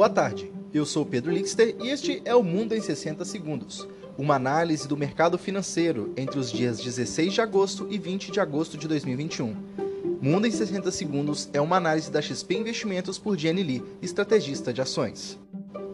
Boa tarde, eu sou Pedro Lixter e este é o Mundo em 60 Segundos, uma análise do mercado financeiro entre os dias 16 de agosto e 20 de agosto de 2021. Mundo em 60 Segundos é uma análise da XP Investimentos por Jenny Lee, estrategista de ações.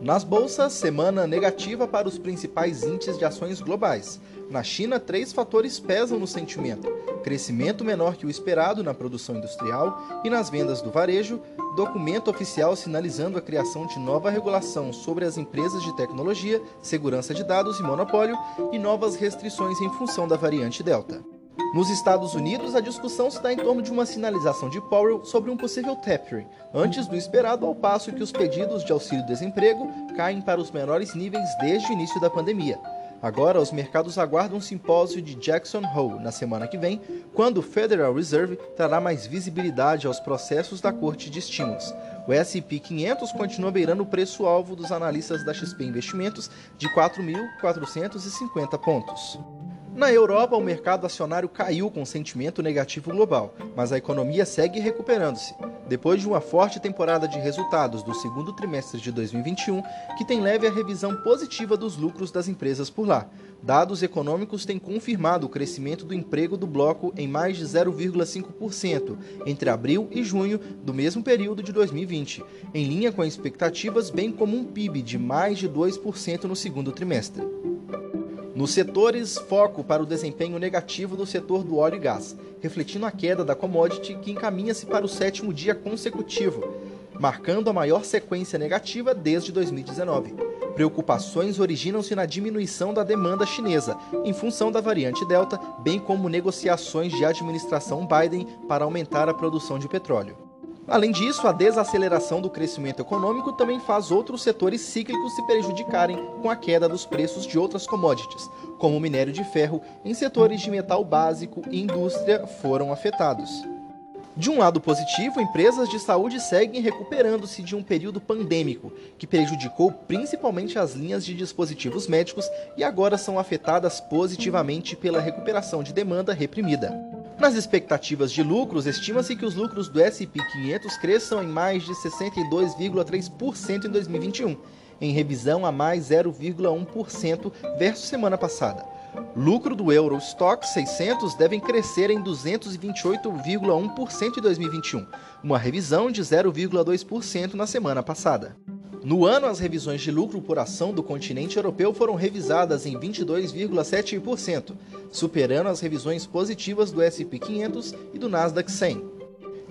Nas bolsas, semana negativa para os principais índices de ações globais. Na China, três fatores pesam no sentimento: crescimento menor que o esperado na produção industrial e nas vendas do varejo, documento oficial sinalizando a criação de nova regulação sobre as empresas de tecnologia, segurança de dados e monopólio, e novas restrições em função da variante Delta. Nos Estados Unidos, a discussão se dá em torno de uma sinalização de Powell sobre um possível tapering, antes do esperado, ao passo que os pedidos de auxílio-desemprego caem para os menores níveis desde o início da pandemia. Agora, os mercados aguardam um simpósio de Jackson Hole na semana que vem, quando o Federal Reserve trará mais visibilidade aos processos da corte de estímulos. O S&P 500 continua beirando o preço-alvo dos analistas da XP Investimentos de 4.450 pontos. Na Europa, o mercado acionário caiu com sentimento negativo global, mas a economia segue recuperando-se. Depois de uma forte temporada de resultados do segundo trimestre de 2021, que tem leve a revisão positiva dos lucros das empresas por lá. Dados econômicos têm confirmado o crescimento do emprego do bloco em mais de 0,5% entre abril e junho do mesmo período de 2020, em linha com expectativas, bem como um PIB de mais de 2% no segundo trimestre. Nos setores, foco para o desempenho negativo do setor do óleo e gás, refletindo a queda da commodity que encaminha-se para o sétimo dia consecutivo, marcando a maior sequência negativa desde 2019. Preocupações originam-se na diminuição da demanda chinesa, em função da variante Delta, bem como negociações de administração Biden para aumentar a produção de petróleo. Além disso, a desaceleração do crescimento econômico também faz outros setores cíclicos se prejudicarem com a queda dos preços de outras commodities, como o minério de ferro, em setores de metal básico e indústria foram afetados. De um lado positivo, empresas de saúde seguem recuperando-se de um período pandêmico, que prejudicou principalmente as linhas de dispositivos médicos e agora são afetadas positivamente pela recuperação de demanda reprimida. Nas expectativas de lucros, estima-se que os lucros do S&P 500 cresçam em mais de 62,3% em 2021, em revisão a mais 0,1% versus semana passada. Lucro do Eurostock 600 devem crescer em 228,1% em 2021, uma revisão de 0,2% na semana passada. No ano, as revisões de lucro por ação do continente europeu foram revisadas em 22,7%, superando as revisões positivas do S&P 500 e do Nasdaq 100.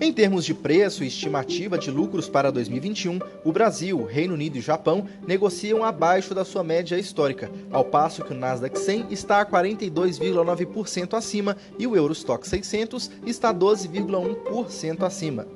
Em termos de preço e estimativa de lucros para 2021, o Brasil, Reino Unido e Japão negociam abaixo da sua média histórica, ao passo que o Nasdaq 100 está a 42,9% acima e o Eurostock 600 está 12,1% acima.